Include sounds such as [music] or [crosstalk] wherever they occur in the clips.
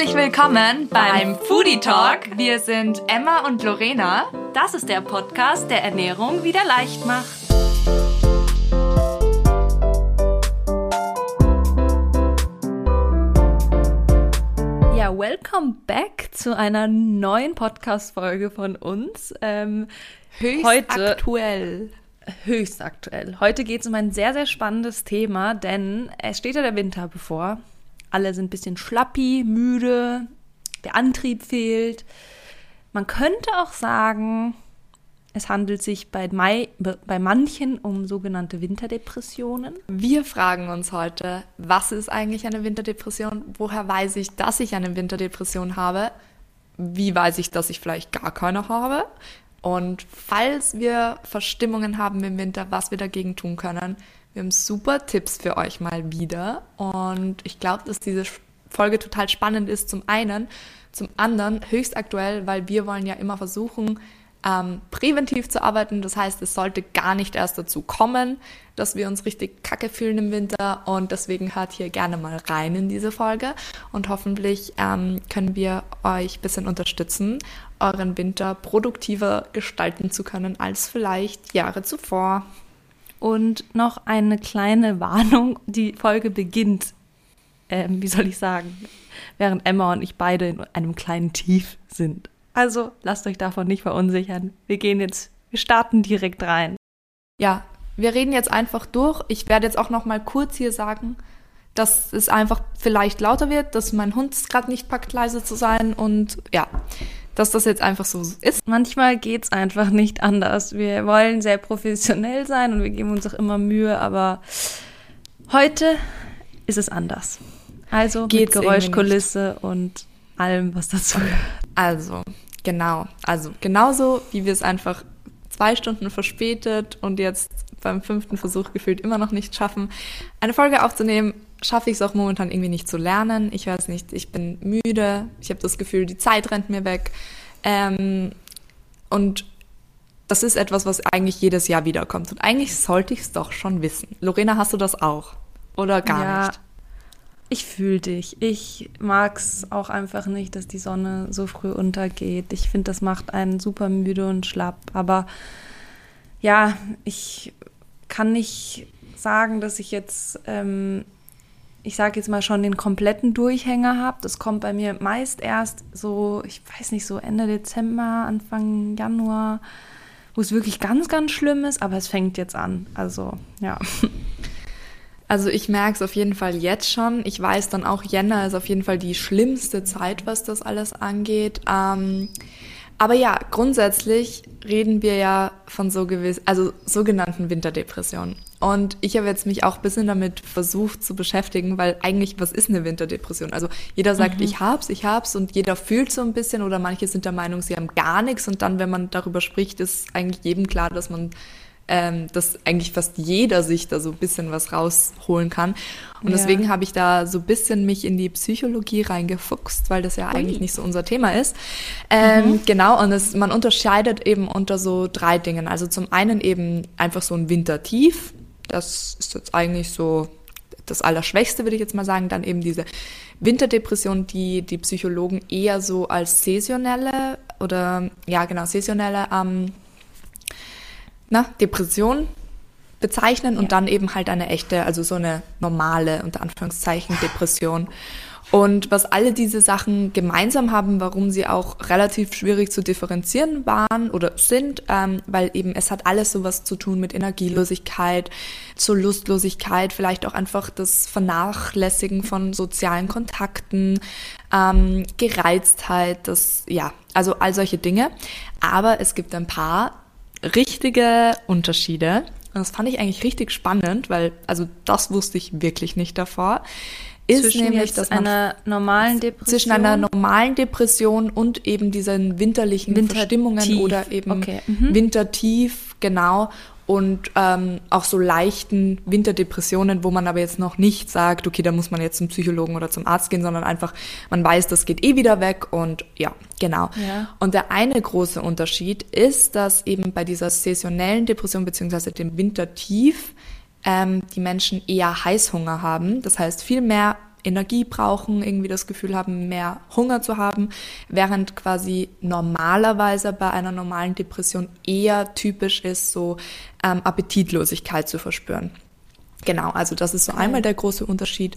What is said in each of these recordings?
Herzlich willkommen beim Foodie Talk. Wir sind Emma und Lorena. Das ist der Podcast, der Ernährung wieder leicht macht. Ja, welcome back zu einer neuen Podcast-Folge von uns. Ähm, Höchst heute, aktuell. Höchst aktuell. Heute geht es um ein sehr, sehr spannendes Thema, denn es steht ja der Winter bevor. Alle sind ein bisschen schlappi, müde, der Antrieb fehlt. Man könnte auch sagen, es handelt sich bei, Mai, bei manchen um sogenannte Winterdepressionen. Wir fragen uns heute, was ist eigentlich eine Winterdepression? Woher weiß ich, dass ich eine Winterdepression habe? Wie weiß ich, dass ich vielleicht gar keine habe? Und falls wir Verstimmungen haben im Winter, was wir dagegen tun können, wir haben super Tipps für euch mal wieder. Und ich glaube, dass diese Folge total spannend ist. Zum einen, zum anderen höchst aktuell, weil wir wollen ja immer versuchen, ähm, präventiv zu arbeiten. Das heißt, es sollte gar nicht erst dazu kommen, dass wir uns richtig kacke fühlen im Winter. Und deswegen hört hier gerne mal rein in diese Folge. Und hoffentlich ähm, können wir euch ein bisschen unterstützen, euren Winter produktiver gestalten zu können als vielleicht Jahre zuvor. Und noch eine kleine [laughs] Warnung. Die Folge beginnt, ähm, wie soll ich sagen, während Emma und ich beide in einem kleinen Tief sind. Also lasst euch davon nicht verunsichern. Wir gehen jetzt, wir starten direkt rein. Ja, wir reden jetzt einfach durch. Ich werde jetzt auch noch mal kurz hier sagen, dass es einfach vielleicht lauter wird, dass mein Hund es gerade nicht packt, leise zu sein und ja, dass das jetzt einfach so ist. Manchmal geht es einfach nicht anders. Wir wollen sehr professionell sein und wir geben uns auch immer Mühe, aber heute ist es anders. Also Geht's mit Geräuschkulisse und allem, was dazu gehört. Also, genau. Also, genauso wie wir es einfach zwei Stunden verspätet und jetzt beim fünften Versuch gefühlt immer noch nicht schaffen, eine Folge aufzunehmen, schaffe ich es auch momentan irgendwie nicht zu lernen. Ich weiß nicht, ich bin müde, ich habe das Gefühl, die Zeit rennt mir weg. Ähm, und das ist etwas, was eigentlich jedes Jahr wiederkommt. Und eigentlich sollte ich es doch schon wissen. Lorena, hast du das auch? Oder gar ja, nicht? Ich fühle dich. Ich mag es auch einfach nicht, dass die Sonne so früh untergeht. Ich finde, das macht einen super müde und schlapp. Aber ja, ich kann nicht sagen, dass ich jetzt ähm, ich sage jetzt mal schon den kompletten Durchhänger habe. Das kommt bei mir meist erst so, ich weiß nicht, so Ende Dezember, Anfang Januar, wo es wirklich ganz, ganz schlimm ist, aber es fängt jetzt an. Also, ja. [laughs] Also ich merke es auf jeden Fall jetzt schon. Ich weiß dann auch, Jänner ist auf jeden Fall die schlimmste Zeit, was das alles angeht. Ähm, aber ja, grundsätzlich reden wir ja von so gewiss, also sogenannten Winterdepressionen. Und ich habe jetzt mich auch ein bisschen damit versucht zu beschäftigen, weil eigentlich, was ist eine Winterdepression? Also jeder sagt, mhm. ich hab's, ich hab's und jeder fühlt so ein bisschen oder manche sind der Meinung, sie haben gar nichts und dann, wenn man darüber spricht, ist eigentlich jedem klar, dass man ähm, dass eigentlich fast jeder sich da so ein bisschen was rausholen kann. Und ja. deswegen habe ich da so ein bisschen mich in die Psychologie reingefuchst, weil das ja Ui. eigentlich nicht so unser Thema ist. Ähm, mhm. Genau, und es, man unterscheidet eben unter so drei Dingen. Also zum einen eben einfach so ein Wintertief. Das ist jetzt eigentlich so das Allerschwächste, würde ich jetzt mal sagen. Dann eben diese Winterdepression, die die Psychologen eher so als saisonelle oder ja genau saisonelle ähm, na, Depression bezeichnen und ja. dann eben halt eine echte, also so eine normale, unter Anführungszeichen, Depression. Und was alle diese Sachen gemeinsam haben, warum sie auch relativ schwierig zu differenzieren waren oder sind, ähm, weil eben es hat alles sowas zu tun mit Energielosigkeit, zur Lustlosigkeit, vielleicht auch einfach das Vernachlässigen von sozialen Kontakten, ähm, Gereiztheit, das, ja, also all solche Dinge. Aber es gibt ein paar richtige Unterschiede. Und das fand ich eigentlich richtig spannend, weil, also das wusste ich wirklich nicht davor. Ist zwischen nämlich, dass einer normalen Depression. Zwischen einer normalen Depression und eben diesen winterlichen Wintertief. Verstimmungen oder eben okay. mhm. Wintertief, genau und ähm, auch so leichten Winterdepressionen, wo man aber jetzt noch nicht sagt, okay, da muss man jetzt zum Psychologen oder zum Arzt gehen, sondern einfach, man weiß, das geht eh wieder weg und ja, genau. Ja. Und der eine große Unterschied ist, dass eben bei dieser saisonellen Depression beziehungsweise dem Wintertief ähm, die Menschen eher Heißhunger haben, das heißt viel mehr Energie brauchen, irgendwie das Gefühl haben, mehr Hunger zu haben, während quasi normalerweise bei einer normalen Depression eher typisch ist, so ähm, Appetitlosigkeit zu verspüren. Genau, also das ist so einmal der große Unterschied.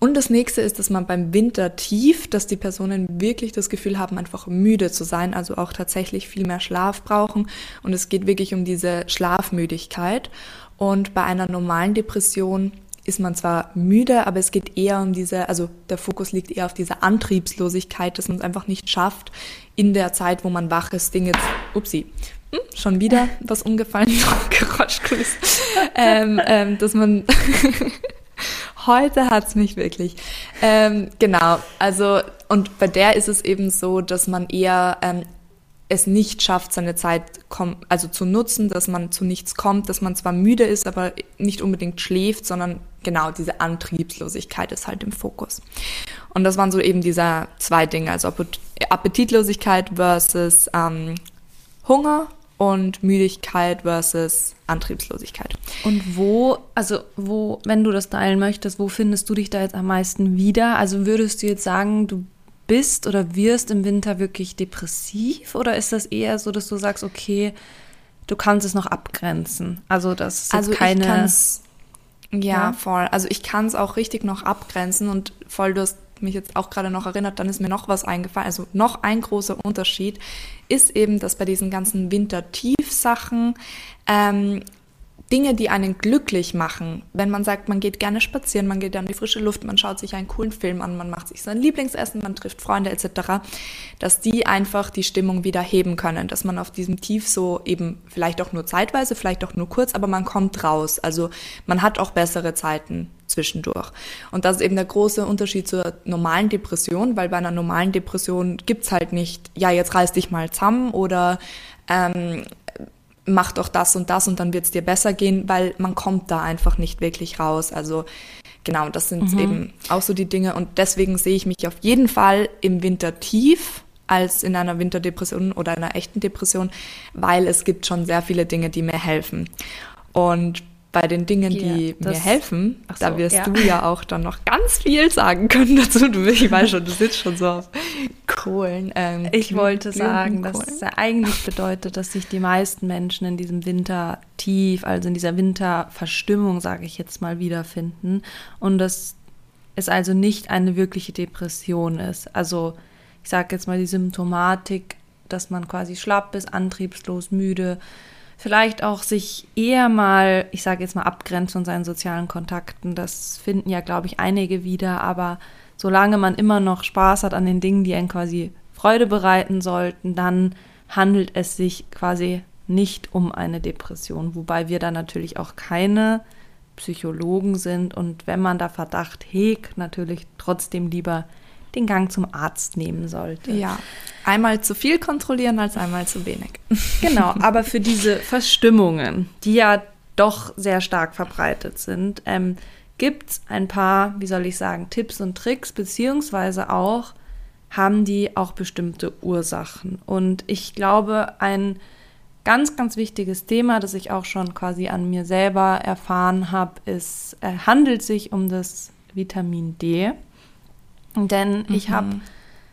Und das nächste ist, dass man beim Wintertief, dass die Personen wirklich das Gefühl haben, einfach müde zu sein, also auch tatsächlich viel mehr Schlaf brauchen. Und es geht wirklich um diese Schlafmüdigkeit. Und bei einer normalen Depression ist man zwar müde, aber es geht eher um diese, also der Fokus liegt eher auf dieser Antriebslosigkeit, dass man es einfach nicht schafft, in der Zeit, wo man wach ist, Dinge, upsie, hm, schon wieder was umgefallen, [laughs] Geräusch ähm, ähm, dass man [laughs] Heute hat's mich wirklich. Ähm, genau, also und bei der ist es eben so, dass man eher ähm, es nicht schafft, seine Zeit also zu nutzen, dass man zu nichts kommt, dass man zwar müde ist, aber nicht unbedingt schläft, sondern genau diese Antriebslosigkeit ist halt im Fokus. Und das waren so eben diese zwei Dinge, also Appetitlosigkeit versus ähm, Hunger und Müdigkeit versus Antriebslosigkeit. Und wo, also wo, wenn du das teilen möchtest, wo findest du dich da jetzt am meisten wieder? Also würdest du jetzt sagen, du bist oder wirst im Winter wirklich depressiv oder ist das eher so, dass du sagst, okay, du kannst es noch abgrenzen? Also das ist also keine. ja, ja, voll. Also ich kann es auch richtig noch abgrenzen und voll, du hast mich jetzt auch gerade noch erinnert, dann ist mir noch was eingefallen. Also noch ein großer Unterschied ist eben, dass bei diesen ganzen Wintertiefsachen ähm, Dinge, die einen glücklich machen, wenn man sagt, man geht gerne spazieren, man geht an die frische Luft, man schaut sich einen coolen Film an, man macht sich sein Lieblingsessen, man trifft Freunde etc., dass die einfach die Stimmung wieder heben können, dass man auf diesem Tief so eben vielleicht auch nur zeitweise, vielleicht auch nur kurz, aber man kommt raus. Also man hat auch bessere Zeiten zwischendurch. Und das ist eben der große Unterschied zur normalen Depression, weil bei einer normalen Depression gibt's halt nicht, ja, jetzt reiß dich mal zusammen oder ähm, mach doch das und das und dann wird es dir besser gehen, weil man kommt da einfach nicht wirklich raus. Also genau, das sind mhm. eben auch so die Dinge und deswegen sehe ich mich auf jeden Fall im Winter tief als in einer Winterdepression oder einer echten Depression, weil es gibt schon sehr viele Dinge, die mir helfen. Und bei den Dingen, yeah, die mir helfen, so, da wirst ja. du ja auch dann noch ganz viel sagen können dazu. Du, ich weiß schon, du sitzt schon so auf Kohlen. Ähm, ich wollte sagen, dass es ja eigentlich bedeutet, dass sich die meisten Menschen in diesem Winter tief, also in dieser Winterverstimmung, sage ich jetzt mal, wiederfinden. Und dass es also nicht eine wirkliche Depression ist. Also ich sage jetzt mal die Symptomatik, dass man quasi schlapp ist, antriebslos, müde, vielleicht auch sich eher mal, ich sage jetzt mal, abgrenzt von seinen sozialen Kontakten. Das finden ja, glaube ich, einige wieder, aber solange man immer noch Spaß hat an den Dingen, die einen quasi Freude bereiten sollten, dann handelt es sich quasi nicht um eine Depression, wobei wir da natürlich auch keine Psychologen sind. Und wenn man da Verdacht hegt, natürlich trotzdem lieber den Gang zum Arzt nehmen sollte. Ja, einmal zu viel kontrollieren als einmal zu wenig. [laughs] Genau, aber für diese Verstimmungen, die ja doch sehr stark verbreitet sind, ähm, gibt es ein paar, wie soll ich sagen, Tipps und Tricks, beziehungsweise auch haben die auch bestimmte Ursachen. Und ich glaube, ein ganz, ganz wichtiges Thema, das ich auch schon quasi an mir selber erfahren habe, ist, äh, handelt sich um das Vitamin D. Denn mhm. ich habe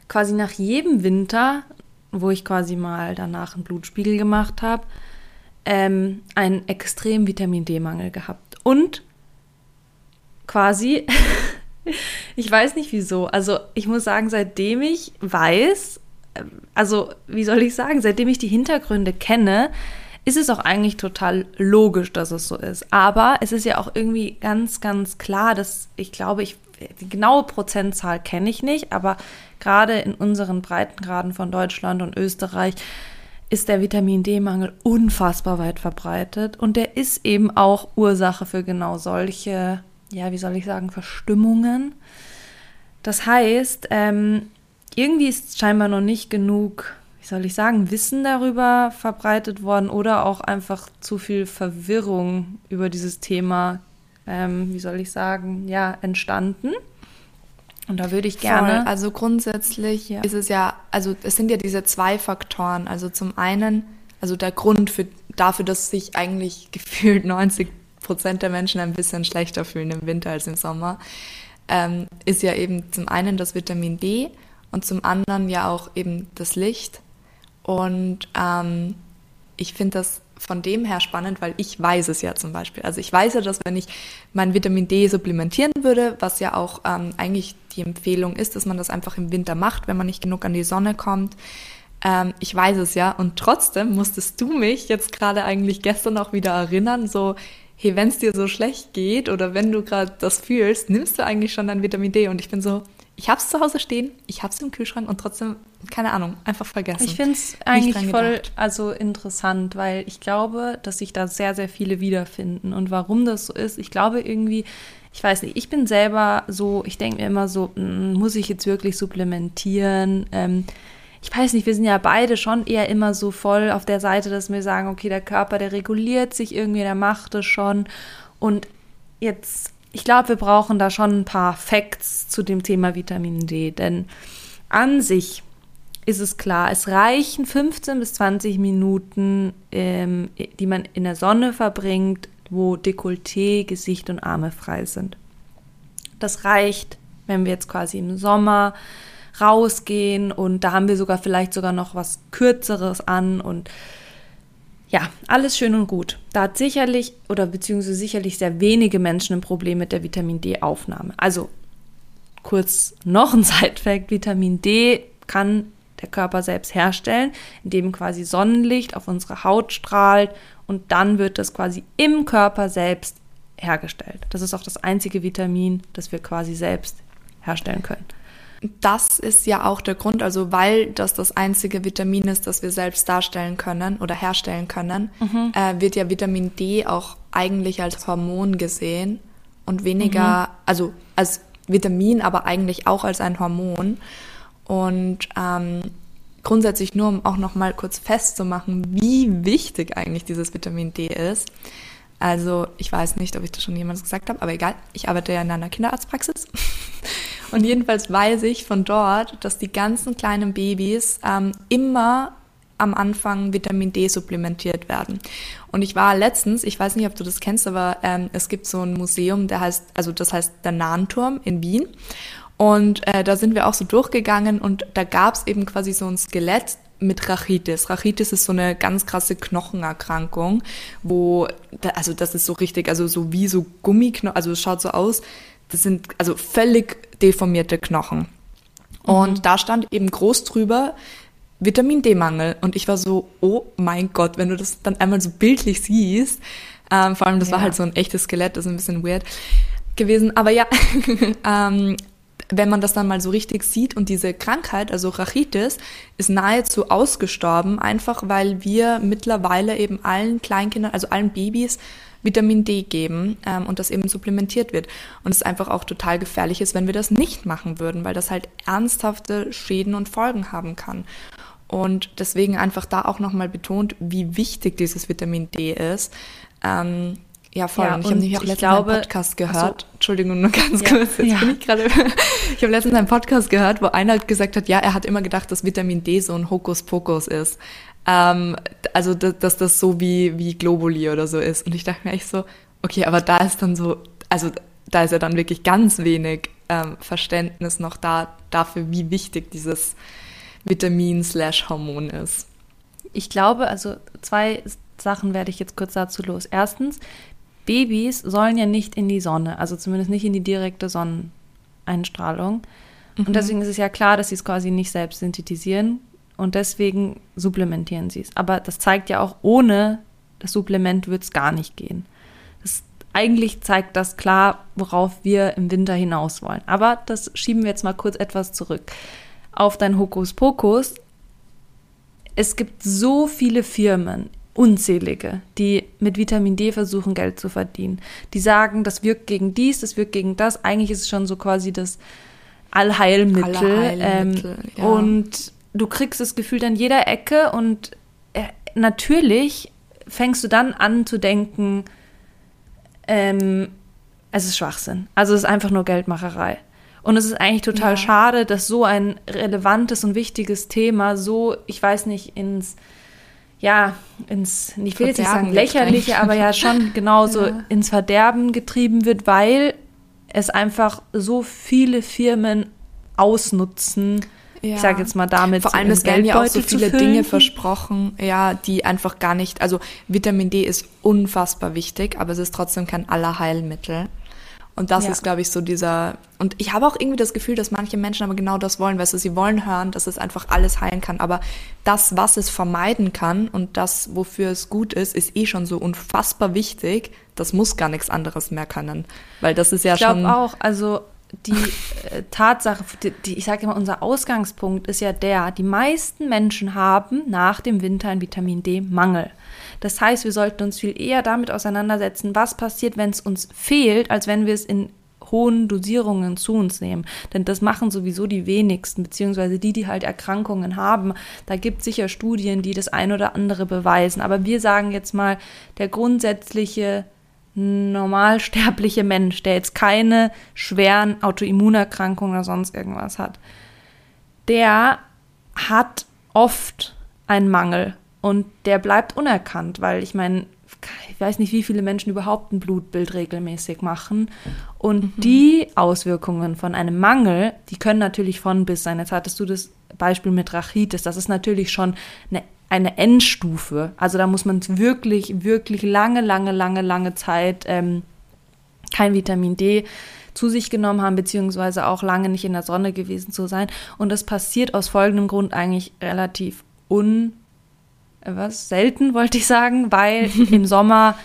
quasi nach jedem Winter, wo ich quasi mal danach einen Blutspiegel gemacht habe, ähm, einen extremen Vitamin D-Mangel gehabt. Und quasi, [laughs] ich weiß nicht wieso, also ich muss sagen, seitdem ich weiß, ähm, also wie soll ich sagen, seitdem ich die Hintergründe kenne, ist es auch eigentlich total logisch, dass es so ist. Aber es ist ja auch irgendwie ganz, ganz klar, dass ich glaube, ich die genaue Prozentzahl kenne ich nicht, aber gerade in unseren Breitengraden von Deutschland und Österreich ist der Vitamin D-Mangel unfassbar weit verbreitet und der ist eben auch Ursache für genau solche, ja, wie soll ich sagen, Verstimmungen. Das heißt, ähm, irgendwie ist scheinbar noch nicht genug, wie soll ich sagen, Wissen darüber verbreitet worden oder auch einfach zu viel Verwirrung über dieses Thema ähm, wie soll ich sagen, ja, entstanden. Und da würde ich gerne. Voll. Also grundsätzlich ja. ist es ja, also es sind ja diese zwei Faktoren. Also zum einen, also der Grund für, dafür, dass sich eigentlich [laughs] gefühlt 90 Prozent der Menschen ein bisschen schlechter fühlen im Winter als im Sommer, ähm, ist ja eben zum einen das Vitamin D und zum anderen ja auch eben das Licht. Und ähm, ich finde das von dem her spannend, weil ich weiß es ja zum Beispiel. Also ich weiß ja, dass wenn ich mein Vitamin D supplementieren würde, was ja auch ähm, eigentlich die Empfehlung ist, dass man das einfach im Winter macht, wenn man nicht genug an die Sonne kommt. Ähm, ich weiß es ja und trotzdem musstest du mich jetzt gerade eigentlich gestern auch wieder erinnern, so hey, wenn es dir so schlecht geht oder wenn du gerade das fühlst, nimmst du eigentlich schon dein Vitamin D? Und ich bin so, ich habe es zu Hause stehen, ich habe es im Kühlschrank und trotzdem, keine Ahnung, einfach vergessen. Ich finde es eigentlich voll also interessant, weil ich glaube, dass sich da sehr, sehr viele wiederfinden. Und warum das so ist, ich glaube irgendwie, ich weiß nicht, ich bin selber so, ich denke mir immer so, hm, muss ich jetzt wirklich supplementieren? Ähm, ich weiß nicht, wir sind ja beide schon eher immer so voll auf der Seite, dass wir sagen, okay, der Körper, der reguliert sich irgendwie, der macht es schon. Und jetzt ich glaube, wir brauchen da schon ein paar Facts zu dem Thema Vitamin D, denn an sich ist es klar, es reichen 15 bis 20 Minuten, ähm, die man in der Sonne verbringt, wo Dekolleté, Gesicht und Arme frei sind. Das reicht, wenn wir jetzt quasi im Sommer rausgehen und da haben wir sogar vielleicht sogar noch was Kürzeres an und ja, alles schön und gut. Da hat sicherlich oder beziehungsweise sicherlich sehr wenige Menschen ein Problem mit der Vitamin D-Aufnahme. Also kurz noch ein [laughs] Side-Fact: Vitamin D kann der Körper selbst herstellen, indem quasi Sonnenlicht auf unsere Haut strahlt und dann wird das quasi im Körper selbst hergestellt. Das ist auch das einzige Vitamin, das wir quasi selbst herstellen können das ist ja auch der Grund, also weil das das einzige Vitamin ist, das wir selbst darstellen können oder herstellen können, mhm. äh, wird ja Vitamin D auch eigentlich als Hormon gesehen und weniger, mhm. also als Vitamin, aber eigentlich auch als ein Hormon. Und ähm, grundsätzlich nur, um auch noch mal kurz festzumachen, wie wichtig eigentlich dieses Vitamin D ist. Also ich weiß nicht, ob ich das schon jemals gesagt habe, aber egal, ich arbeite ja in einer Kinderarztpraxis. [laughs] Und jedenfalls weiß ich von dort, dass die ganzen kleinen Babys ähm, immer am Anfang Vitamin D supplementiert werden. Und ich war letztens, ich weiß nicht, ob du das kennst, aber ähm, es gibt so ein Museum, der heißt, also das heißt der Nahenturm in Wien. Und äh, da sind wir auch so durchgegangen und da gab es eben quasi so ein Skelett mit Rachitis. Rachitis ist so eine ganz krasse Knochenerkrankung, wo, also das ist so richtig, also so wie so Gummiknochen, also es schaut so aus, das sind also völlig deformierte Knochen. Und mhm. da stand eben groß drüber, Vitamin D-Mangel. Und ich war so, oh mein Gott, wenn du das dann einmal so bildlich siehst, ähm, vor allem das ja. war halt so ein echtes Skelett, das ist ein bisschen weird gewesen. Aber ja, [laughs] ähm, wenn man das dann mal so richtig sieht und diese Krankheit, also Rachitis, ist nahezu ausgestorben, einfach weil wir mittlerweile eben allen Kleinkindern, also allen Babys, Vitamin D geben ähm, und das eben supplementiert wird. Und es einfach auch total gefährlich ist, wenn wir das nicht machen würden, weil das halt ernsthafte Schäden und Folgen haben kann. Und deswegen einfach da auch nochmal betont, wie wichtig dieses Vitamin D ist. Ähm, ja, voll. Ja, und ich habe nämlich auch letztens glaube, einen Podcast gehört. So, Entschuldigung, nur [laughs] ganz ja, kurz. Jetzt ja. bin ich gerade. [laughs] ich habe letztens einen Podcast gehört, wo einer gesagt hat, ja, er hat immer gedacht, dass Vitamin D so ein Hokuspokus ist. Ähm, also, dass, dass das so wie, wie Globuli oder so ist. Und ich dachte mir echt so, okay, aber da ist dann so, also da ist ja dann wirklich ganz wenig ähm, Verständnis noch da dafür, wie wichtig dieses Vitamin slash Hormon ist. Ich glaube, also zwei Sachen werde ich jetzt kurz dazu los. Erstens, Babys sollen ja nicht in die Sonne, also zumindest nicht in die direkte Sonneneinstrahlung. Mhm. Und deswegen ist es ja klar, dass sie es quasi nicht selbst synthetisieren und deswegen supplementieren sie es. Aber das zeigt ja auch, ohne das Supplement wird es gar nicht gehen. Das, eigentlich zeigt das klar, worauf wir im Winter hinaus wollen. Aber das schieben wir jetzt mal kurz etwas zurück. Auf dein Hokuspokus. Es gibt so viele Firmen, unzählige, die mit Vitamin D versuchen, Geld zu verdienen. Die sagen, das wirkt gegen dies, das wirkt gegen das. Eigentlich ist es schon so quasi das Allheilmittel. Allheilmittel ähm, ja. Und du kriegst das Gefühl an jeder Ecke und äh, natürlich fängst du dann an zu denken, ähm, es ist Schwachsinn. Also es ist einfach nur Geldmacherei. Und es ist eigentlich total ja. schade, dass so ein relevantes und wichtiges Thema so, ich weiß nicht, ins, ja, ins, ich will jetzt nicht sagen lächerliche, aber ja schon genauso [laughs] ja. ins Verderben getrieben wird, weil es einfach so viele Firmen ausnutzen. Ja. Ich sage jetzt mal damit. Vor allem, es werden ja auch so viele Dinge versprochen, ja, die einfach gar nicht. Also Vitamin D ist unfassbar wichtig, aber es ist trotzdem kein Allerheilmittel. Und das ja. ist, glaube ich, so dieser. Und ich habe auch irgendwie das Gefühl, dass manche Menschen aber genau das wollen, weißt du, sie wollen hören, dass es einfach alles heilen kann. Aber das, was es vermeiden kann und das, wofür es gut ist, ist eh schon so unfassbar wichtig. Das muss gar nichts anderes mehr können. Weil das ist ja ich schon. Ich glaube auch, also die äh, Tatsache, die, die, ich sage immer, unser Ausgangspunkt ist ja der, die meisten Menschen haben nach dem Winter einen Vitamin D-Mangel. Das heißt, wir sollten uns viel eher damit auseinandersetzen, was passiert, wenn es uns fehlt, als wenn wir es in hohen Dosierungen zu uns nehmen. Denn das machen sowieso die wenigsten, beziehungsweise die, die halt Erkrankungen haben. Da gibt es sicher Studien, die das ein oder andere beweisen. Aber wir sagen jetzt mal, der grundsätzliche normalsterbliche Mensch, der jetzt keine schweren Autoimmunerkrankungen oder sonst irgendwas hat, der hat oft einen Mangel und der bleibt unerkannt, weil ich meine, ich weiß nicht, wie viele Menschen überhaupt ein Blutbild regelmäßig machen. Und mhm. die Auswirkungen von einem Mangel, die können natürlich von bis sein. Jetzt hattest du das Beispiel mit Rachitis. Das ist natürlich schon eine, eine Endstufe. Also da muss man wirklich, wirklich lange, lange, lange, lange Zeit ähm, kein Vitamin D zu sich genommen haben, beziehungsweise auch lange nicht in der Sonne gewesen zu sein. Und das passiert aus folgendem Grund eigentlich relativ un was selten, wollte ich sagen, weil [laughs] im Sommer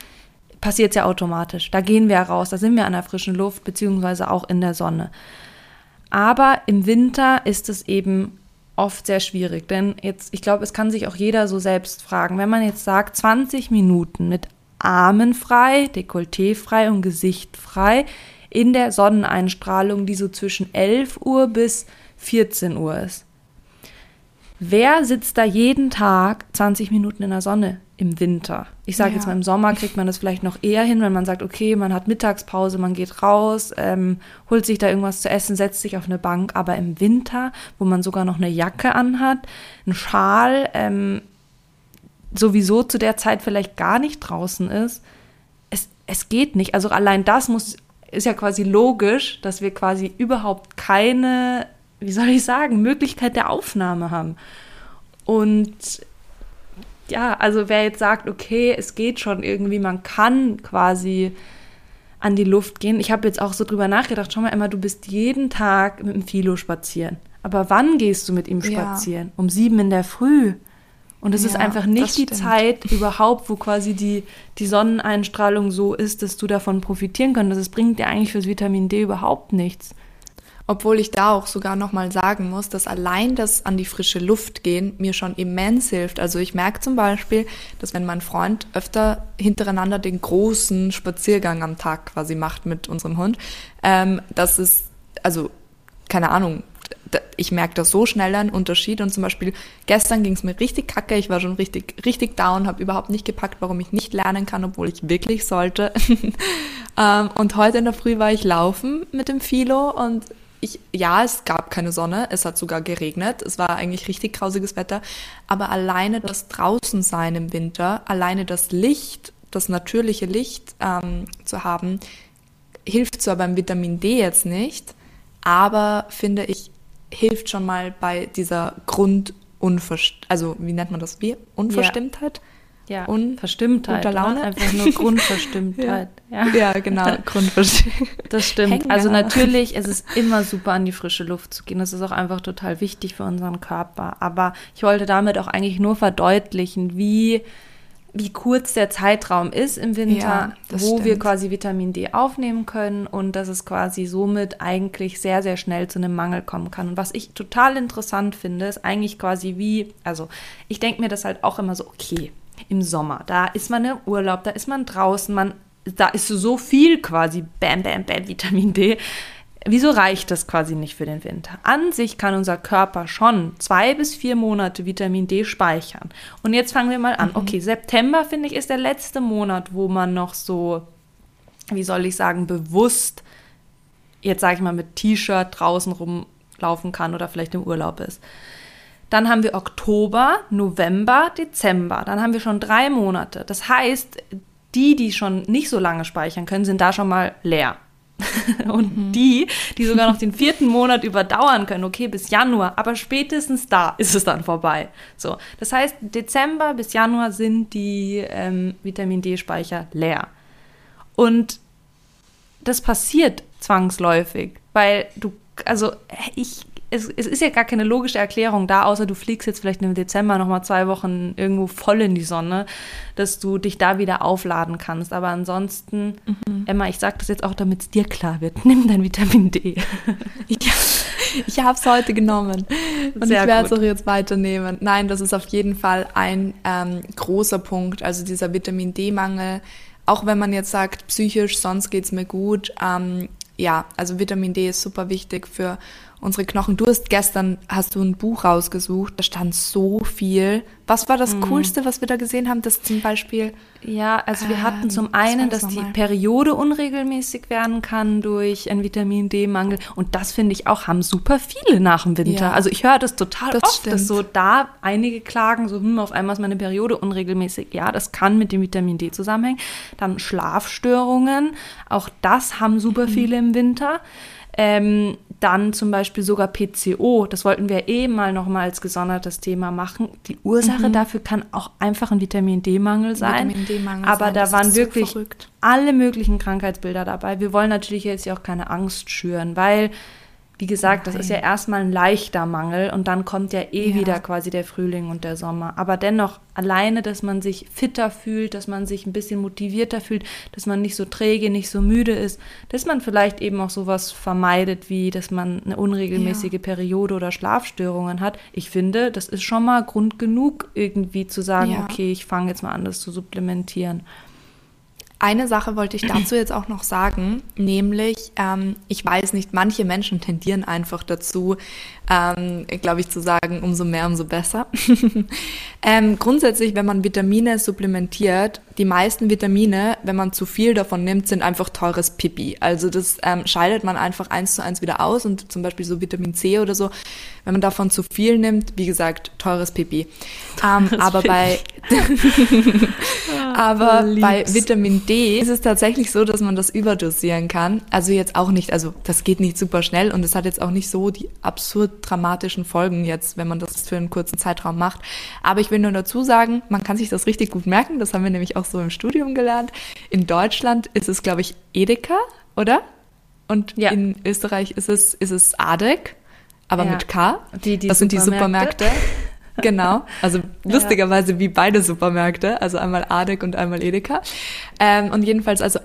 passiert es ja automatisch. Da gehen wir raus, da sind wir an der frischen Luft, beziehungsweise auch in der Sonne. Aber im Winter ist es eben oft sehr schwierig, denn jetzt, ich glaube, es kann sich auch jeder so selbst fragen, wenn man jetzt sagt, 20 Minuten mit Armen frei, Dekolleté frei und Gesicht frei in der Sonneneinstrahlung, die so zwischen 11 Uhr bis 14 Uhr ist. Wer sitzt da jeden Tag 20 Minuten in der Sonne im Winter? Ich sage ja. jetzt mal, im Sommer kriegt man das vielleicht noch eher hin, wenn man sagt, okay, man hat Mittagspause, man geht raus, ähm, holt sich da irgendwas zu essen, setzt sich auf eine Bank. Aber im Winter, wo man sogar noch eine Jacke anhat, einen Schal, ähm, sowieso zu der Zeit vielleicht gar nicht draußen ist, es, es geht nicht. Also allein das muss, ist ja quasi logisch, dass wir quasi überhaupt keine wie soll ich sagen, Möglichkeit der Aufnahme haben. Und ja, also wer jetzt sagt, okay, es geht schon irgendwie, man kann quasi an die Luft gehen. Ich habe jetzt auch so drüber nachgedacht, schau mal, Emma, du bist jeden Tag mit dem Philo spazieren. Aber wann gehst du mit ihm spazieren? Ja. Um sieben in der Früh. Und es ja, ist einfach nicht die Zeit überhaupt, wo quasi die, die Sonneneinstrahlung so ist, dass du davon profitieren könntest. Das bringt dir eigentlich fürs Vitamin D überhaupt nichts. Obwohl ich da auch sogar nochmal sagen muss, dass allein das an die frische Luft gehen mir schon immens hilft. Also ich merke zum Beispiel, dass wenn mein Freund öfter hintereinander den großen Spaziergang am Tag quasi macht mit unserem Hund, ähm, dass es, also keine Ahnung, ich merke da so schnell einen Unterschied und zum Beispiel gestern ging es mir richtig kacke, ich war schon richtig, richtig down, habe überhaupt nicht gepackt, warum ich nicht lernen kann, obwohl ich wirklich sollte. [laughs] ähm, und heute in der Früh war ich laufen mit dem Philo und ich, ja, es gab keine Sonne, es hat sogar geregnet, es war eigentlich richtig grausiges Wetter, aber alleine das Draußensein im Winter, alleine das Licht, das natürliche Licht ähm, zu haben, hilft zwar beim Vitamin D jetzt nicht, aber finde ich, hilft schon mal bei dieser Grundunverst, also wie nennt man das, wie? Unverstimmtheit? Ja. Ja, Unverstimmtheit. Unter Laune. Ne? Einfach nur [laughs] Grundverstimmtheit. ja. Ja. ja. genau, Grundverstimmtheit. Das stimmt. Also natürlich, es ist immer super, an die frische Luft zu gehen. Das ist auch einfach total wichtig für unseren Körper. Aber ich wollte damit auch eigentlich nur verdeutlichen, wie, wie kurz der Zeitraum ist im Winter, ja, wo stimmt. wir quasi Vitamin D aufnehmen können und dass es quasi somit eigentlich sehr, sehr schnell zu einem Mangel kommen kann. Und was ich total interessant finde, ist eigentlich quasi wie, also ich denke mir das halt auch immer so, okay, im Sommer. Da ist man im Urlaub, da ist man draußen, man, da ist so viel quasi Bam, Bam, Bam Vitamin D. Wieso reicht das quasi nicht für den Winter? An sich kann unser Körper schon zwei bis vier Monate Vitamin D speichern. Und jetzt fangen wir mal an. Mhm. Okay, September finde ich ist der letzte Monat, wo man noch so, wie soll ich sagen, bewusst, jetzt sage ich mal mit T-Shirt draußen rumlaufen kann oder vielleicht im Urlaub ist. Dann haben wir Oktober, November, Dezember. Dann haben wir schon drei Monate. Das heißt, die, die schon nicht so lange speichern können, sind da schon mal leer. [laughs] und mhm. die, die sogar noch den vierten Monat überdauern können, okay, bis Januar, aber spätestens da ist es dann vorbei. So, das heißt, Dezember bis Januar sind die ähm, Vitamin D-Speicher leer. Und das passiert zwangsläufig, weil du, also ich es, es, ist ja gar keine logische Erklärung da, außer du fliegst jetzt vielleicht im Dezember nochmal zwei Wochen irgendwo voll in die Sonne, dass du dich da wieder aufladen kannst. Aber ansonsten, mhm. Emma, ich sage das jetzt auch, damit es dir klar wird, [laughs] nimm dein Vitamin D. [laughs] ja, ich habe es heute genommen und Sehr ich werde es auch jetzt weiternehmen. Nein, das ist auf jeden Fall ein ähm, großer Punkt, also dieser Vitamin D-Mangel. Auch wenn man jetzt sagt, psychisch, sonst geht es mir gut. Ähm, ja, also Vitamin D ist super wichtig für unsere Knochen. Du hast gestern, hast du ein Buch rausgesucht, da stand so viel. Was war das mhm. Coolste, was wir da gesehen haben? Das zum Beispiel. Ja, also wir hatten ähm, zum einen, dass die Periode unregelmäßig werden kann durch einen Vitamin D-Mangel. Und das finde ich auch, haben super viele nach dem Winter. Ja. Also ich höre das total das oft, stimmt. dass so da einige klagen, so, hm, auf einmal ist meine Periode unregelmäßig. Ja, das kann mit dem Vitamin D zusammenhängen. Dann Schlafstörungen, auch das haben super mhm. viele im Winter. Ähm, dann zum Beispiel sogar PCO, das wollten wir eh mal nochmal als gesondertes Thema machen. Die Ursache mhm. dafür kann auch einfach ein Vitamin D-Mangel sein. Vitamin D-Mangel aber sein, da waren wirklich so alle möglichen Krankheitsbilder dabei. Wir wollen natürlich jetzt ja auch keine Angst schüren, weil wie gesagt, Nein. das ist ja erstmal ein leichter Mangel und dann kommt ja eh ja. wieder quasi der Frühling und der Sommer. Aber dennoch alleine, dass man sich fitter fühlt, dass man sich ein bisschen motivierter fühlt, dass man nicht so träge, nicht so müde ist, dass man vielleicht eben auch sowas vermeidet, wie dass man eine unregelmäßige ja. Periode oder Schlafstörungen hat. Ich finde, das ist schon mal Grund genug, irgendwie zu sagen, ja. okay, ich fange jetzt mal an, das zu supplementieren. Eine Sache wollte ich dazu jetzt auch noch sagen, nämlich, ähm, ich weiß nicht, manche Menschen tendieren einfach dazu, ähm, glaube ich, zu sagen, umso mehr, umso besser. [laughs] ähm, grundsätzlich, wenn man Vitamine supplementiert, die meisten Vitamine, wenn man zu viel davon nimmt, sind einfach teures Pipi. Also das ähm, scheidet man einfach eins zu eins wieder aus und zum Beispiel so Vitamin C oder so, wenn man davon zu viel nimmt, wie gesagt, teures Pipi. Ähm, aber bei [laughs] aber oh, bei Vitamin D ist es tatsächlich so, dass man das überdosieren kann. Also jetzt auch nicht, also das geht nicht super schnell und es hat jetzt auch nicht so die absurd dramatischen Folgen jetzt, wenn man das für einen kurzen Zeitraum macht. Aber ich will nur dazu sagen, man kann sich das richtig gut merken. Das haben wir nämlich auch so im Studium gelernt. In Deutschland ist es, glaube ich, Edeka, oder? Und ja. in Österreich ist es, ist es Adek, aber ja. mit K. Die, die das sind die Supermärkte. Genau, also [laughs] lustigerweise wie beide Supermärkte, also einmal Adek und einmal Edeka. Ähm, und jedenfalls, also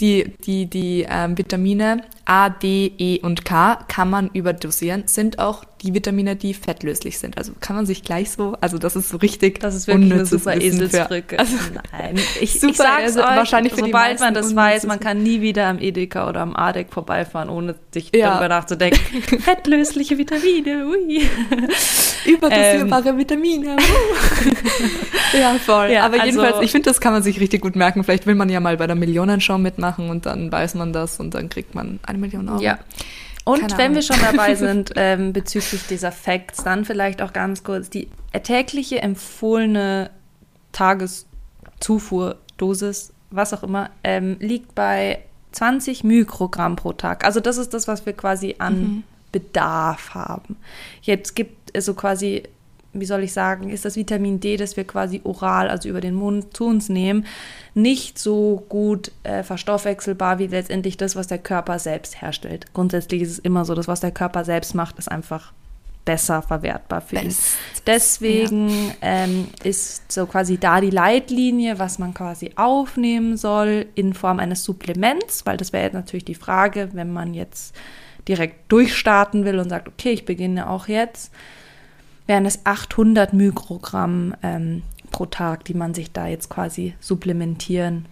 die, die, die ähm, Vitamine A, D, E und K kann man überdosieren, sind auch die Vitamine, die fettlöslich sind. Also kann man sich gleich so, also das ist so richtig Das ist wirklich eine super Eselsbrücke. [laughs] Also, Nein, ich, super, ich sag's also, euch, wahrscheinlich für sobald man das weiß, man kann nie wieder am Edeka oder am Adek vorbeifahren, ohne sich ja. darüber nachzudenken. [laughs] Fettlösliche Vitamine, ui. Überdosierbare ähm. Vitamine. [laughs] ja, voll. Ja, Aber also, jedenfalls, ich finde, das kann man sich richtig gut merken. Vielleicht will man ja mal bei der Millionenshow mitmachen und dann weiß man das und dann kriegt man eine Million Euro. Ja. Und Keine wenn Ahnung. wir schon dabei [laughs] sind ähm, bezüglich dieser Facts, dann vielleicht auch ganz kurz die tägliche empfohlene Tageszufuhrdosis, was auch immer, ähm, liegt bei 20 Mikrogramm pro Tag. Also das ist das, was wir quasi an mhm. Bedarf haben. Jetzt gibt es so quasi wie soll ich sagen, ist das Vitamin D, das wir quasi oral, also über den Mund zu uns nehmen, nicht so gut äh, verstoffwechselbar wie letztendlich das, was der Körper selbst herstellt. Grundsätzlich ist es immer so, das, was der Körper selbst macht, ist einfach besser verwertbar für ihn. Deswegen ja. ähm, ist so quasi da die Leitlinie, was man quasi aufnehmen soll in Form eines Supplements, weil das wäre jetzt natürlich die Frage, wenn man jetzt direkt durchstarten will und sagt, okay, ich beginne auch jetzt wären es 800 Mikrogramm ähm, pro Tag, die man sich da jetzt quasi supplementieren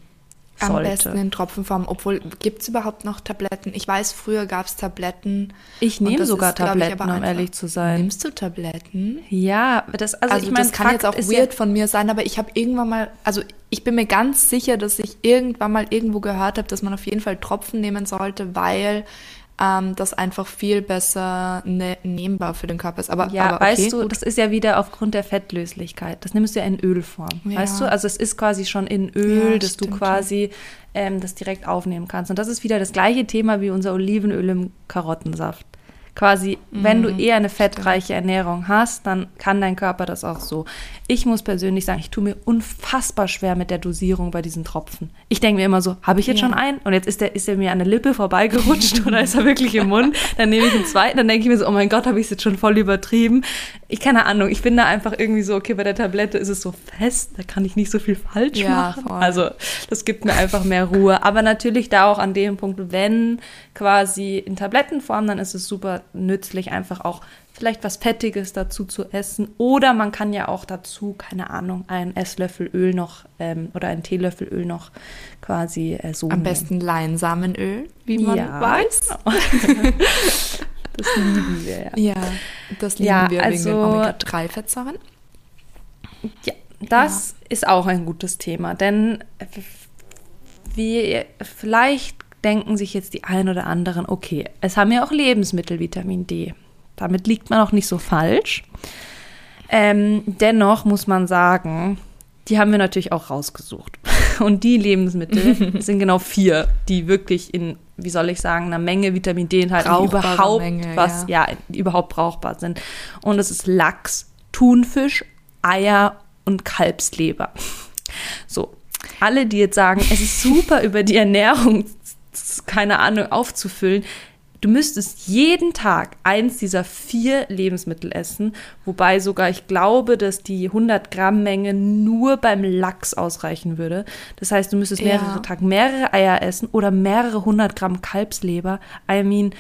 sollte. Am besten in Tropfenform. Obwohl, gibt es überhaupt noch Tabletten? Ich weiß, früher gab es Tabletten. Ich nehme sogar ist, Tabletten, um ehrlich zu sein. Nimmst du Tabletten? Ja, das, also, also ich mein, das kann Fakt jetzt auch weird ja von mir sein, aber ich habe irgendwann mal, also ich bin mir ganz sicher, dass ich irgendwann mal irgendwo gehört habe, dass man auf jeden Fall Tropfen nehmen sollte, weil ähm, das einfach viel besser ne nehmbar für den Körper ist. Aber, ja, aber okay, weißt du, gut. das ist ja wieder aufgrund der Fettlöslichkeit. Das nimmst du ja in Ölform. Ja. Weißt du, also es ist quasi schon in Öl, Ja, dass du quasi ähm, das direkt aufnehmen kannst. Und das ist wieder das gleiche Thema wie unser Olivenöl im Karottensaft. Quasi, wenn du Mhm, eher eine fettreiche Ernährung hast, dann kann dein Körper das auch so. Ich muss persönlich sagen, ich tue mir unfassbar schwer mit der Dosierung bei diesen Tropfen. Ich denke mir immer so, habe ich jetzt Ja. schon einen? Und jetzt ist der, ist der mir an der Lippe vorbeigerutscht [laughs] oder ist er wirklich im Mund? Dann nehme ich einen zweiten, dann denke ich mir so, oh mein Gott, habe ich es jetzt schon voll übertrieben. Ich keine Ahnung, ich bin da einfach irgendwie so, okay, bei der Tablette ist es so fest, da kann ich nicht so viel falsch Ja, machen. voll. Also das gibt mir einfach mehr Ruhe. Aber natürlich da auch an dem Punkt, wenn quasi in Tablettenform, dann ist es super nützlich, einfach auch vielleicht was Fettiges dazu zu essen. Oder man kann ja auch dazu, keine Ahnung, einen Esslöffel Öl noch ähm, oder einen Teelöffel Öl noch quasi äh, so Am nehmen. besten Leinsamenöl, wie man Ja, weiß. [laughs] Das lieben wir ja. Ja, das lieben Ja, wir wegen den also- Omega-3-Fettsäuren. Ja, das ist auch ein gutes Thema, denn wie vielleicht denken sich jetzt die ein oder anderen, okay, es haben ja auch Lebensmittel Vitamin D. Damit liegt man auch nicht so falsch. Ähm, dennoch muss man sagen, die haben wir natürlich auch rausgesucht. [laughs] Und die Lebensmittel [laughs] sind genau vier, die wirklich in, wie soll ich sagen, einer Menge Vitamin D enthalten, Brauchbare überhaupt Menge, was, ja. die überhaupt brauchbar sind. Und es ist Lachs, Thunfisch, Eier und Kalbsleber. [laughs] So, alle, die jetzt sagen, es ist super über die Ernährung, keine Ahnung, aufzufüllen. Du müsstest jeden Tag eins dieser vier Lebensmittel essen, wobei sogar ich glaube, dass die 100 Gramm Menge nur beim Lachs ausreichen würde. Das heißt, du müsstest mehrere Ja. Tage mehrere Eier essen oder mehrere hundert Gramm Kalbsleber. I mean,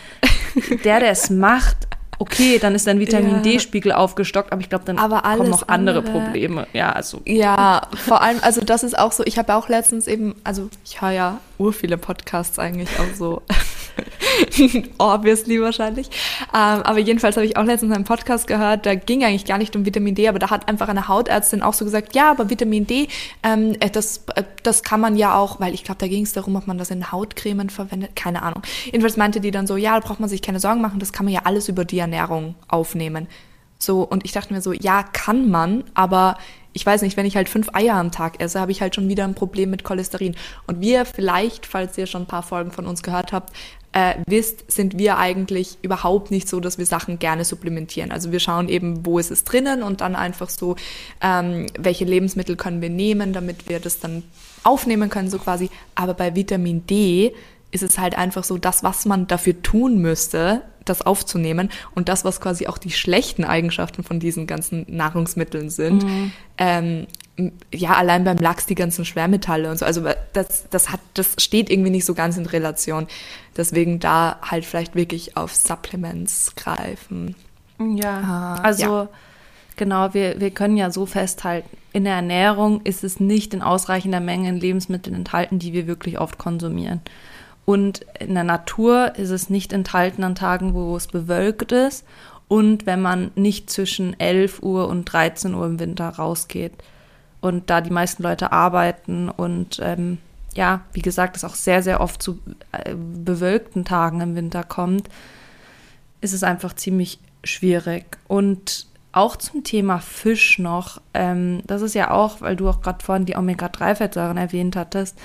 der, der es macht, okay, dann ist dein Vitamin Ja. D-Spiegel aufgestockt, aber ich glaube, dann Aber kommen noch andere, andere- Probleme. Ja, also Ja, vor allem, also das ist auch so, ich habe auch letztens eben, also ich höre ja ur viele Podcasts eigentlich auch so, [laughs] obviously wahrscheinlich, ähm, aber jedenfalls habe ich auch letztens einen Podcast gehört, da ging eigentlich gar nicht um Vitamin D, aber da hat einfach eine Hautärztin auch so gesagt, ja, aber Vitamin D, ähm, äh, das, äh, das kann man ja auch, weil ich glaube, da ging es darum, ob man das in Hautcremen verwendet, keine Ahnung. Jedenfalls meinte die dann so, ja, da braucht man sich keine Sorgen machen, das kann man ja alles über die Ernährung aufnehmen. So, und ich dachte mir so, ja, kann man, aber ich weiß nicht, wenn ich halt fünf Eier am Tag esse, habe ich halt schon wieder ein Problem mit Cholesterin. Und wir vielleicht, falls ihr schon ein paar Folgen von uns gehört habt, äh, wisst, sind wir eigentlich überhaupt nicht so, dass wir Sachen gerne supplementieren. Also wir schauen eben, wo ist es drinnen und dann einfach so, ähm, welche Lebensmittel können wir nehmen, damit wir das dann aufnehmen können, so quasi. Aber bei Vitamin D ist es halt einfach so, das, was man dafür tun müsste, das aufzunehmen und das, was quasi auch die schlechten Eigenschaften von diesen ganzen Nahrungsmitteln sind. Ähm, m- ja, allein beim Lachs die ganzen Schwermetalle und so. Also das, das hat, das steht irgendwie nicht so ganz in Relation. Deswegen da halt vielleicht wirklich auf Supplements greifen. Ja, Ah, also ja. genau, wir, wir können ja so festhalten, in der Ernährung ist es nicht in ausreichender Menge in Lebensmitteln enthalten, die wir wirklich oft konsumieren. Und in der Natur ist es nicht enthalten an Tagen, wo es bewölkt ist und wenn man nicht zwischen 11 Uhr und 13 Uhr im Winter rausgeht. Und da die meisten Leute arbeiten und ähm, ja, wie gesagt, es auch sehr, sehr oft zu äh, bewölkten Tagen im Winter kommt, ist es einfach ziemlich schwierig. Und auch zum Thema Fisch noch, ähm, das ist ja auch, weil du auch gerade vorhin die Omega-3-Fettsäuren erwähnt hattest,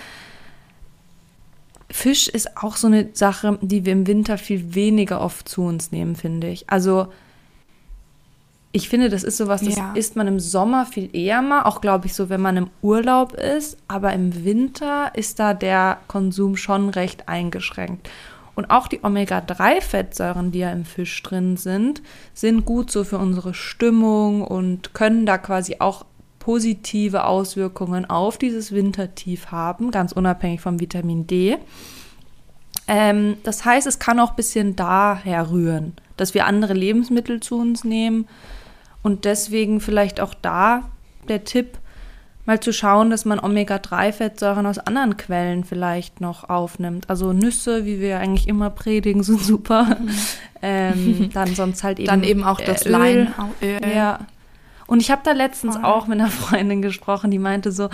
Fisch ist auch so eine Sache, die wir im Winter viel weniger oft zu uns nehmen, finde ich. Also ich finde, das ist sowas, das Ja. isst man im Sommer viel eher mal, auch glaube ich so, wenn man im Urlaub ist, aber im Winter ist da der Konsum schon recht eingeschränkt. Und auch die Omega-3-Fettsäuren, die ja im Fisch drin sind, sind gut so für unsere Stimmung und können da quasi auch positive Auswirkungen auf dieses Wintertief haben, ganz unabhängig vom Vitamin D. Ähm, das heißt, es kann auch ein bisschen daher rühren, dass wir andere Lebensmittel zu uns nehmen und deswegen vielleicht auch da der Tipp, mal zu schauen, dass man Omega-3-Fettsäuren aus anderen Quellen vielleicht noch aufnimmt. Also Nüsse, wie wir eigentlich immer predigen, sind super. [laughs] Ähm, dann sonst halt eben Dann eben auch das Öl. Leinöl. Ja. Und ich habe da letztens Voll. auch mit einer Freundin gesprochen, die meinte so,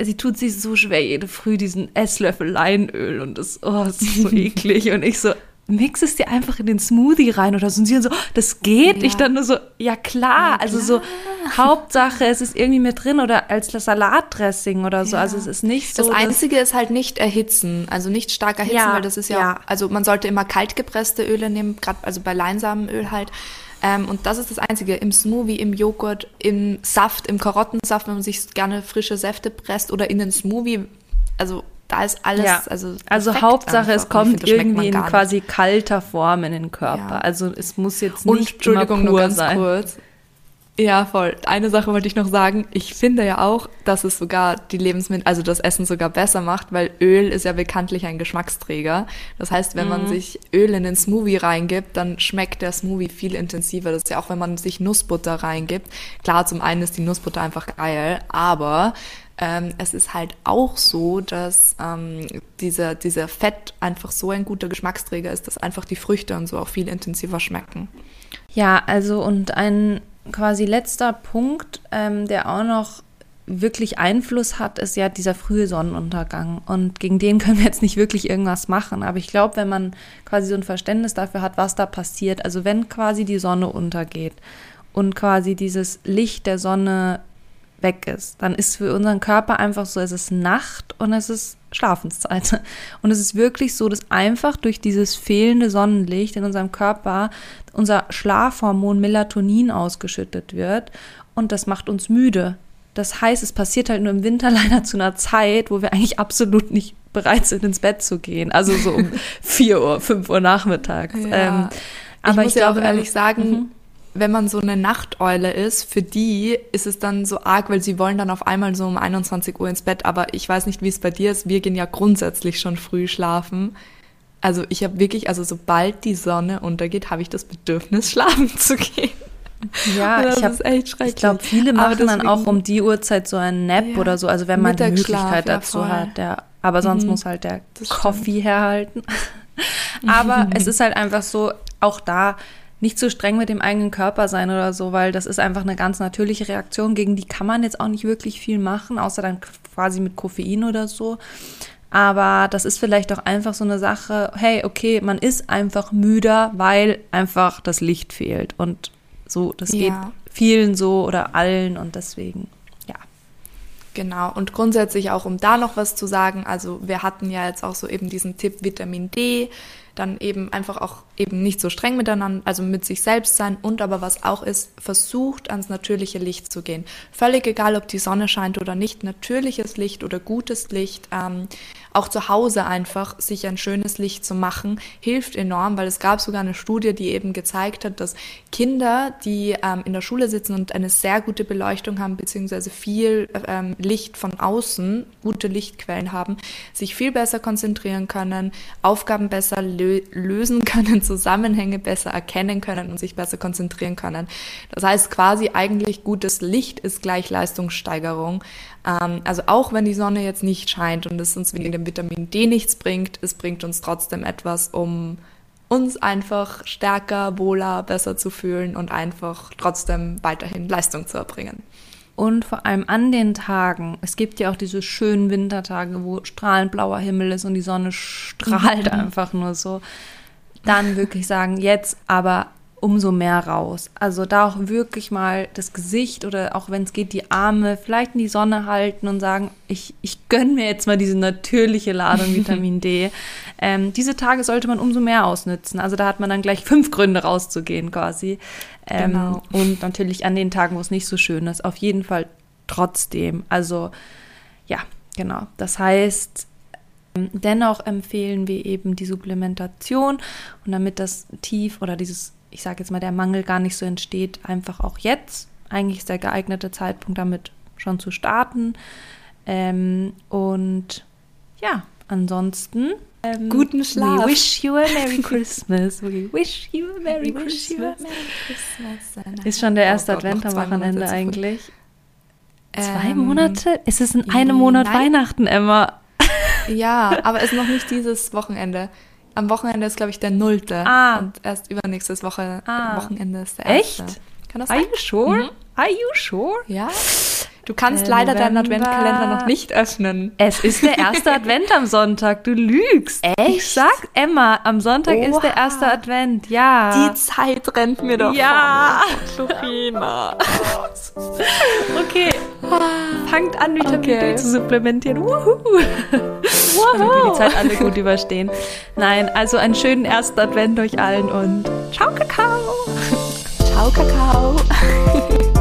sie tut sich so schwer jede Früh diesen Esslöffel Leinöl und das, oh, das ist so [laughs] eklig. Und ich so, mix es dir einfach in den Smoothie rein oder so. Und sie so, das geht. Ja. Ich dann nur so, ja klar. Ja, also so, Hauptsache, es ist irgendwie mit drin oder als Salatdressing oder so. Ja. Also es ist nicht so. Das Einzige ist halt nicht erhitzen, also nicht stark erhitzen, weil das ist ja, also man sollte immer kaltgepresste Öle nehmen, gerade also bei Leinsamenöl halt. Ähm, und das ist das Einzige. Im Smoothie, im Joghurt, im Saft, im Karottensaft, wenn man sich gerne frische Säfte presst oder in den Smoothie. Also da ist alles, ja. also also Hauptsache es kommt irgendwie in quasi kalter Form in den Körper. Ja. Also es muss jetzt nicht Und, Entschuldigung, nur ganz sein. kurz. Ja, voll. Eine Sache wollte ich noch sagen. Ich finde ja auch, dass es sogar die Lebensmittel, also das Essen sogar besser macht, weil Öl ist ja bekanntlich ein Geschmacksträger. Das heißt, wenn mhm. man sich Öl in den Smoothie reingibt, dann schmeckt der Smoothie viel intensiver. Das ist ja auch, wenn man sich Nussbutter reingibt. Klar, zum einen ist die Nussbutter einfach geil, aber ähm, es ist halt auch so, dass ähm, dieser, dieser Fett einfach so ein guter Geschmacksträger ist, dass einfach die Früchte und so auch viel intensiver schmecken. Ja, also und ein quasi letzter Punkt, ähm, der auch noch wirklich Einfluss hat, ist ja dieser frühe Sonnenuntergang. Und gegen den können wir jetzt nicht wirklich irgendwas machen. Aber ich glaube, wenn man quasi so ein Verständnis dafür hat, was da passiert, also wenn quasi die Sonne untergeht und quasi dieses Licht der Sonne weg ist, dann ist für unseren Körper einfach so, es ist Nacht und es ist Schlafenszeit. [laughs] Und es ist wirklich so, dass einfach durch dieses fehlende Sonnenlicht in unserem Körper unser Schlafhormon Melatonin ausgeschüttet wird und das macht uns müde. Das heißt, es passiert halt nur im Winter [laughs] leider zu einer Zeit, wo wir eigentlich absolut nicht bereit sind, ins Bett zu gehen. Also so um [laughs] 4 Uhr, 5 Uhr nachmittags. Ja. Ähm, aber ich muss ich ja auch ehrlich sagen, mhm wenn man so eine Nachteule ist, für die ist es dann so arg, weil sie wollen dann auf einmal so um 21 Uhr ins Bett. Aber ich weiß nicht, wie es bei dir ist. Wir gehen ja grundsätzlich schon früh schlafen. Also ich habe wirklich, also sobald die Sonne untergeht, habe ich das Bedürfnis, [laughs] schlafen zu gehen. Ja, [laughs] das ich habe echt schrecklich. Ich glaube, viele machen deswegen, dann auch um die Uhrzeit so ein Nap ja, oder so, also wenn man die Möglichkeit dazu ja, hat. Ja. Aber sonst mhm, muss halt der Coffee herhalten. [laughs] Aber es ist halt einfach so, auch da nicht zu streng mit dem eigenen Körper sein oder so, weil das ist einfach eine ganz natürliche Reaktion, gegen die kann man jetzt auch nicht wirklich viel machen, außer dann quasi mit Koffein oder so. Aber das ist vielleicht auch einfach so eine Sache, hey, okay, man ist einfach müder, weil einfach das Licht fehlt. Und so, das geht vielen so oder allen und deswegen, ja. Genau, und grundsätzlich auch, um da noch was zu sagen, also wir hatten ja jetzt auch so eben diesen Tipp Vitamin D, dann eben einfach auch eben nicht so streng miteinander, also mit sich selbst sein und aber was auch ist, versucht ans natürliche Licht zu gehen. Völlig egal, ob die Sonne scheint oder nicht, natürliches Licht oder gutes Licht, ähm, auch zu Hause einfach sich ein schönes Licht zu machen, hilft enorm, weil es gab sogar eine Studie, die eben gezeigt hat, dass Kinder, die ähm, in der Schule sitzen und eine sehr gute Beleuchtung haben, beziehungsweise viel ähm, Licht von außen, gute Lichtquellen haben, sich viel besser konzentrieren können, Aufgaben besser lö lösen [laughs] können, Zusammenhänge besser erkennen können und sich besser konzentrieren können. Das heißt quasi eigentlich gutes Licht ist gleich Leistungssteigerung. Ähm, also auch wenn die Sonne jetzt nicht scheint und es uns wegen dem Vitamin D nichts bringt, es bringt uns trotzdem etwas, um uns einfach stärker, wohler, besser zu fühlen und einfach trotzdem weiterhin Leistung zu erbringen. Und vor allem an den Tagen, es gibt ja auch diese schönen Wintertage, wo strahlend blauer Himmel ist und die Sonne strahlt mhm. einfach nur so. Dann wirklich sagen, jetzt aber umso mehr raus. Also da auch wirklich mal das Gesicht oder auch wenn es geht, die Arme vielleicht in die Sonne halten und sagen, ich, ich gönne mir jetzt mal diese natürliche Ladung Vitamin D. [laughs] Ähm, diese Tage sollte man umso mehr ausnützen. Also da hat man dann gleich fünf Gründe rauszugehen quasi. Ähm, genau. Und natürlich an den Tagen, wo es nicht so schön ist, auf jeden Fall trotzdem. Also ja, genau. Das heißt, Dennoch empfehlen wir eben die Supplementation und damit das Tief oder dieses ich sage jetzt mal, der Mangel gar nicht so entsteht, einfach auch jetzt. Eigentlich ist der geeignete Zeitpunkt, damit schon zu starten. Ähm, und ja, ansonsten. Ähm, Guten Schlaf. We wish you a Merry [laughs] Christmas. We wish you a Merry Christmas. Christmas. Ist schon der erste oh Advent am Wochenende eigentlich. Zwei ähm, Monate? Ist es in einem Monat nein. Weihnachten, Emma? Ja, aber es ist noch nicht dieses Wochenende. Am Wochenende ist, glaube ich, der Nullte. Ah. Und erst übernächstes Woche, ah. Wochenende ist der erste. Echt? Kann das sein? Are you sure? Mhm. Are you sure? Ja. Du kannst leider deinen Adventkalender noch nicht öffnen. Es ist der erste [laughs] Advent am Sonntag. Du lügst. Echt? Ich sag Emma, am Sonntag Oha. ist der erste Advent. Ja. Die Zeit rennt mir doch. Ja. Lorena. [laughs] okay. Fangt an, Vitamin okay. D zu supplementieren. Wuhu. Damit wir die Zeit alle gut überstehen. Nein, also einen schönen ersten Advent euch allen und ciao, Kakao. Ciao, Kakao. [laughs]